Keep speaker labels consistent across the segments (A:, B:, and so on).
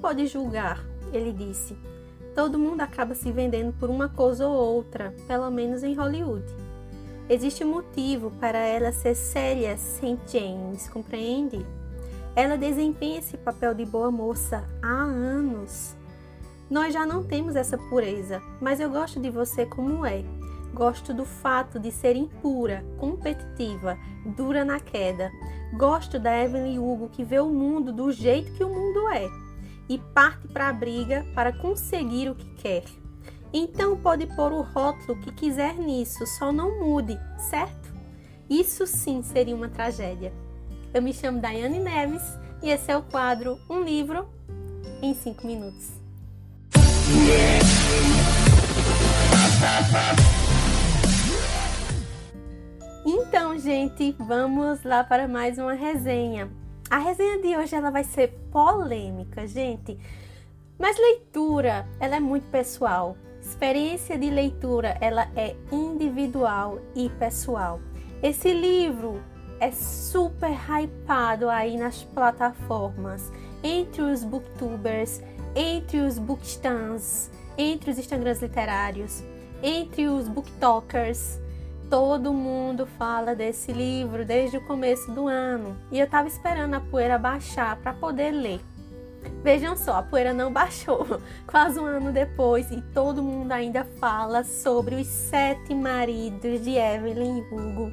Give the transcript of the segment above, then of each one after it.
A: pode julgar, ele disse. Todo mundo acaba se vendendo por uma coisa ou outra, pelo menos em Hollywood. Existe motivo para ela ser Célia St. James, compreende? Ela desempenha esse papel de boa moça há anos. Nós já não temos essa pureza, mas eu gosto de você como é. Gosto do fato de ser impura, competitiva, dura na queda. Gosto da Evelyn Hugo que vê o mundo do jeito que o mundo é e parte para a briga para conseguir o que quer. Então pode pôr o rótulo que quiser nisso, só não mude, certo? Isso sim seria uma tragédia. Eu me chamo Daiane Neves e esse é o quadro Um Livro em 5 Minutos. Então, gente, vamos lá para mais uma resenha. A resenha de hoje ela vai ser polêmica, gente. Mas leitura, ela é muito pessoal. Experiência de leitura, ela é individual e pessoal. Esse livro é super hypado aí nas plataformas, entre os booktubers, entre os bookstans, entre os Instagrams literários, entre os booktalkers. Todo mundo fala desse livro desde o começo do ano e eu estava esperando a poeira baixar para poder ler. Vejam só, a poeira não baixou quase um ano depois e todo mundo ainda fala sobre os sete maridos de Evelyn Hugo,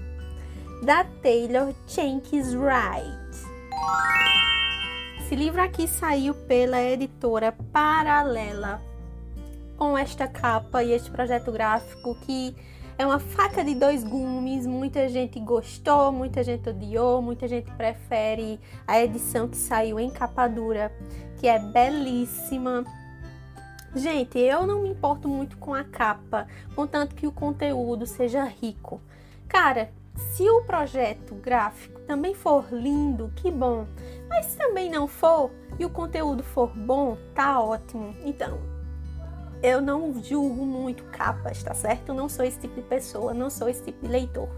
A: da Taylor Jenkins Wright. Esse livro aqui saiu pela editora Paralela, com esta capa e este projeto gráfico que é uma faca de dois gumes. Muita gente gostou, muita gente odiou, muita gente prefere a edição que saiu em capa dura, que é belíssima. Gente, eu não me importo muito com a capa, contanto que o conteúdo seja rico. Cara, se o projeto gráfico também for lindo, que bom. Mas se também não for e o conteúdo for bom, tá ótimo. Então, eu não julgo muito capas, tá certo? Eu não sou esse tipo de pessoa, não sou esse tipo de leitor.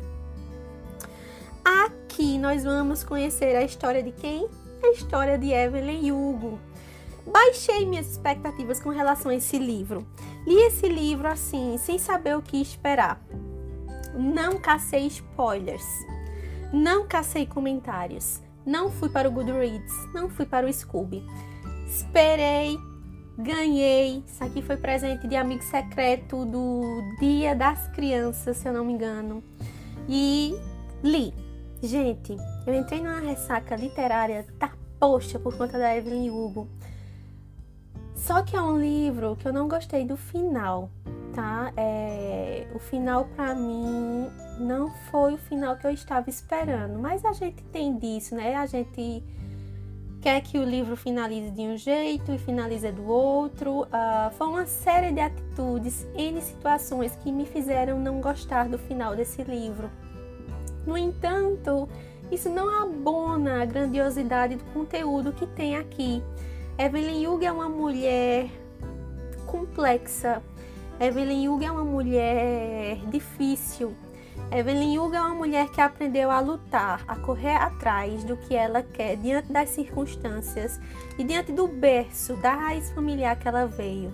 A: Aqui nós vamos conhecer a história de quem? A história de Evelyn Hugo. Baixei minhas expectativas com relação a esse livro. Li esse livro assim, sem saber o que esperar. Não cacei spoilers. Não cacei comentários. Não fui para o Goodreads. Não fui para o Scooby. Esperei. Ganhei. Isso aqui foi presente de amigo secreto do Dia das Crianças, se eu não me engano. E li. Gente, eu entrei numa ressaca literária da poxa por conta da Evelyn Hugo. Só que é um livro que eu não gostei do final tá? É, o final para mim não foi o final que eu estava esperando, mas a gente tem disso, né? A gente quer que o livro finalize de um jeito e finalize do outro. Uh, foi uma série de atitudes, N situações que me fizeram não gostar do final desse livro. No entanto, isso não abona a grandiosidade do conteúdo que tem aqui. Evelyn Hugo é uma mulher complexa, Evelyn Hugo é uma mulher difícil. Evelyn Hugo é uma mulher que aprendeu a lutar, a correr atrás do que ela quer diante das circunstâncias e diante do berço, da raiz familiar que ela veio.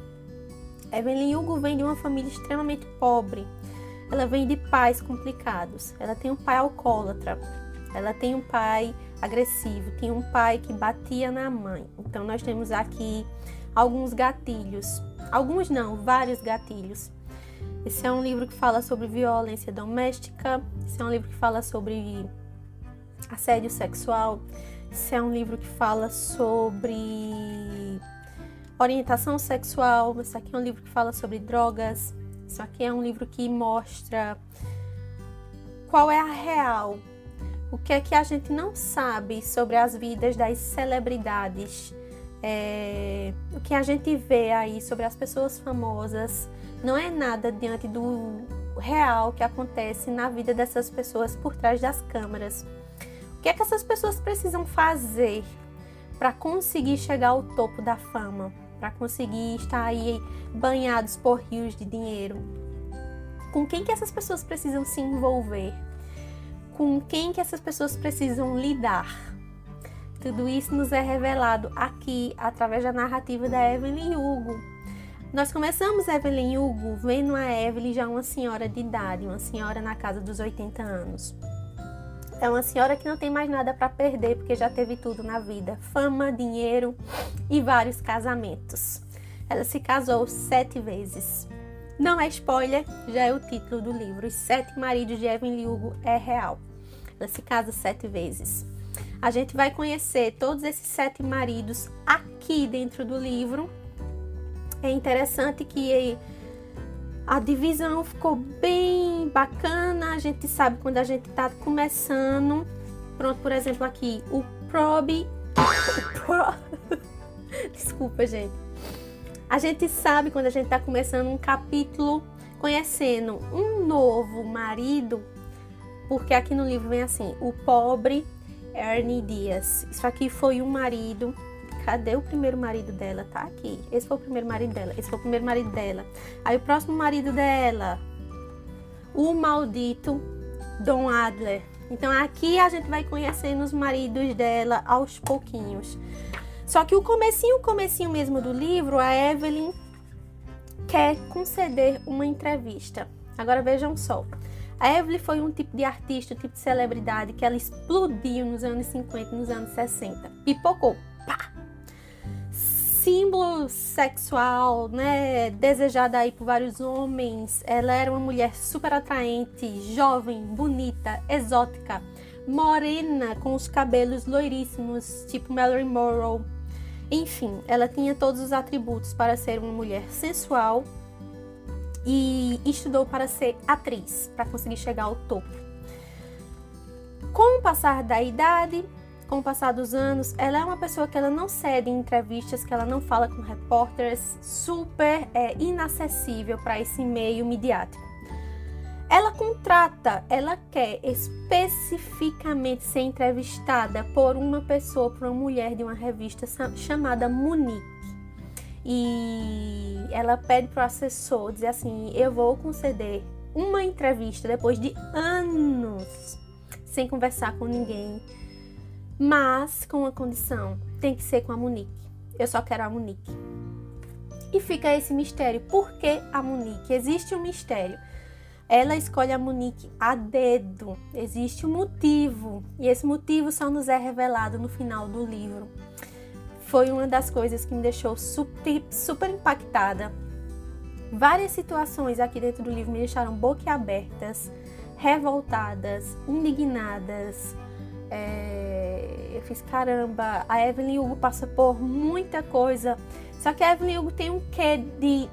A: Evelyn Hugo vem de uma família extremamente pobre. Ela vem de pais complicados. Ela tem um pai alcoólatra. Ela tem um pai agressivo, tem um pai que batia na mãe. Então nós temos aqui alguns gatilhos Alguns não, vários gatilhos. Esse é um livro que fala sobre violência doméstica, esse é um livro que fala sobre assédio sexual, esse é um livro que fala sobre orientação sexual, esse aqui é um livro que fala sobre drogas, isso aqui é um livro que mostra qual é a real, o que é que a gente não sabe sobre as vidas das celebridades é, o que a gente vê aí sobre as pessoas famosas não é nada diante do real que acontece na vida dessas pessoas por trás das câmeras. O que é que essas pessoas precisam fazer para conseguir chegar ao topo da fama, para conseguir estar aí banhados por rios de dinheiro? Com quem que essas pessoas precisam se envolver? Com quem que essas pessoas precisam lidar? tudo isso nos é revelado aqui através da narrativa da Evelyn Hugo. Nós começamos Evelyn Hugo vendo a Evelyn já uma senhora de idade, uma senhora na casa dos 80 anos. É uma senhora que não tem mais nada para perder porque já teve tudo na vida: fama, dinheiro e vários casamentos. Ela se casou sete vezes. Não é spoiler, já é o título do livro. Os Sete Maridos de Evelyn Hugo é real. Ela se casa sete vezes. A gente vai conhecer todos esses sete maridos aqui dentro do livro. É interessante que a divisão ficou bem bacana. A gente sabe quando a gente está começando. Pronto, por exemplo, aqui o Probe. Desculpa, gente. A gente sabe quando a gente está começando um capítulo conhecendo um novo marido, porque aqui no livro vem assim: o pobre Ernie Dias. Isso aqui foi um marido Cadê o primeiro marido dela? Tá aqui. Esse foi o primeiro marido dela. Esse foi o primeiro marido dela. Aí o próximo marido dela, o maldito Dom Adler. Então aqui a gente vai conhecendo os maridos dela aos pouquinhos. Só que o comecinho, o comecinho mesmo do livro, a Evelyn quer conceder uma entrevista. Agora vejam só. A Evelyn foi um tipo de artista, um tipo de celebridade que ela explodiu nos anos 50, nos anos 60. Pipocou. Símbolo sexual, né, desejada aí por vários homens. Ela era uma mulher super atraente, jovem, bonita, exótica, morena, com os cabelos loiríssimos, tipo Mallory Monroe. Enfim, ela tinha todos os atributos para ser uma mulher sensual e estudou para ser atriz, para conseguir chegar ao topo. Com o passar da idade, com o passar dos anos, ela é uma pessoa que ela não cede em entrevistas, que ela não fala com repórteres, super é, inacessível para esse meio midiático. Ela contrata, ela quer especificamente ser entrevistada por uma pessoa, por uma mulher de uma revista chamada Monique. E ela pede para o assessor dizer assim: Eu vou conceder uma entrevista depois de anos sem conversar com ninguém mas com uma condição: tem que ser com a Monique. Eu só quero a Monique. E fica esse mistério: por que a Monique? Existe um mistério. Ela escolhe a Monique a dedo. Existe um motivo. E esse motivo só nos é revelado no final do livro. Foi uma das coisas que me deixou super, super impactada. Várias situações aqui dentro do livro me deixaram boquiabertas, revoltadas, indignadas. É eu fiz caramba, a Evelyn Hugo passa por muita coisa. Só que a Evelyn Hugo tem um quê de.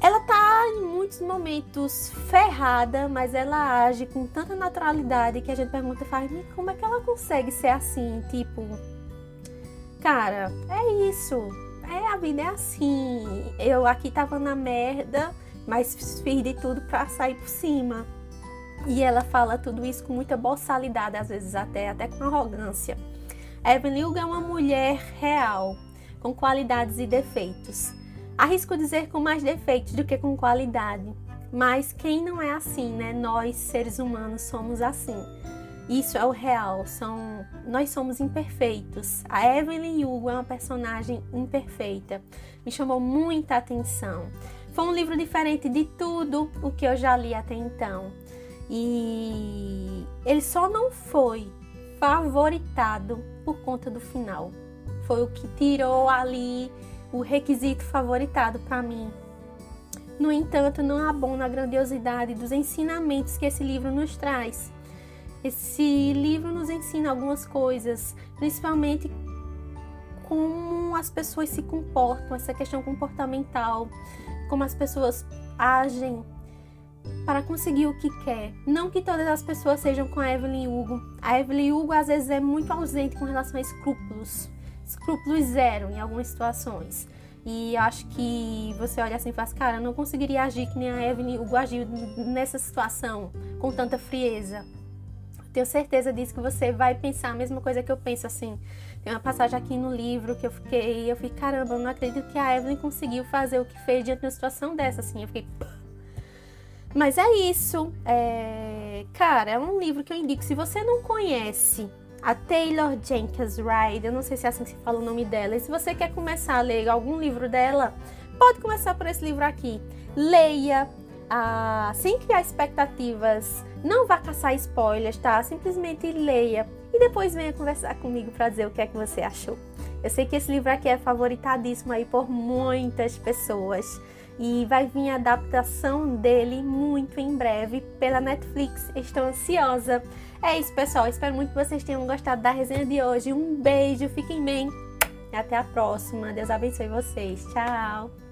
A: Ela tá em muitos momentos ferrada, mas ela age com tanta naturalidade que a gente pergunta, faz, como é que ela consegue ser assim? Tipo, cara, é isso. É, a vida é assim. Eu aqui tava na merda, mas fiz de tudo para sair por cima. E ela fala tudo isso com muita boçalidade, às vezes até, até com arrogância. Evelyn Hugo é uma mulher real, com qualidades e defeitos. Arrisco dizer com mais defeitos do que com qualidade. Mas quem não é assim, né? Nós, seres humanos, somos assim. Isso é o real, são nós somos imperfeitos. A Evelyn Hugo é uma personagem imperfeita. Me chamou muita atenção. Foi um livro diferente de tudo o que eu já li até então. E ele só não foi favoritado por conta do final. Foi o que tirou ali o requisito favoritado para mim. No entanto, não abona a grandiosidade dos ensinamentos que esse livro nos traz. Esse livro nos ensina algumas coisas, principalmente como as pessoas se comportam, essa questão comportamental, como as pessoas agem para conseguir o que quer. Não que todas as pessoas sejam com a Evelyn Hugo. A Evelyn Hugo às vezes é muito ausente com relação a escrúpulos. Escrúpulos zero em algumas situações. E acho que você olha assim e faz, cara, eu não conseguiria agir que nem a Evelyn Hugo agiu nessa situação com tanta frieza. Tenho certeza disso que você vai pensar a mesma coisa que eu penso assim. Tem uma passagem aqui no livro que eu fiquei, eu fiquei, caramba, eu não acredito que a Evelyn conseguiu fazer o que fez diante de uma situação dessa, assim. Eu fiquei, mas é isso. É... Cara, é um livro que eu indico. Se você não conhece a Taylor Jenkins Reid, eu não sei se é assim que se fala o nome dela. E se você quer começar a ler algum livro dela, pode começar por esse livro aqui. Leia, ah, sem criar expectativas, não vá caçar spoilers, tá? Simplesmente leia e depois venha conversar comigo para dizer o que é que você achou. Eu sei que esse livro aqui é favoritadíssimo aí por muitas pessoas e vai vir a adaptação dele muito em breve pela Netflix. Estou ansiosa. É isso, pessoal. Espero muito que vocês tenham gostado da resenha de hoje. Um beijo, fiquem bem. Até a próxima. Deus abençoe vocês. Tchau.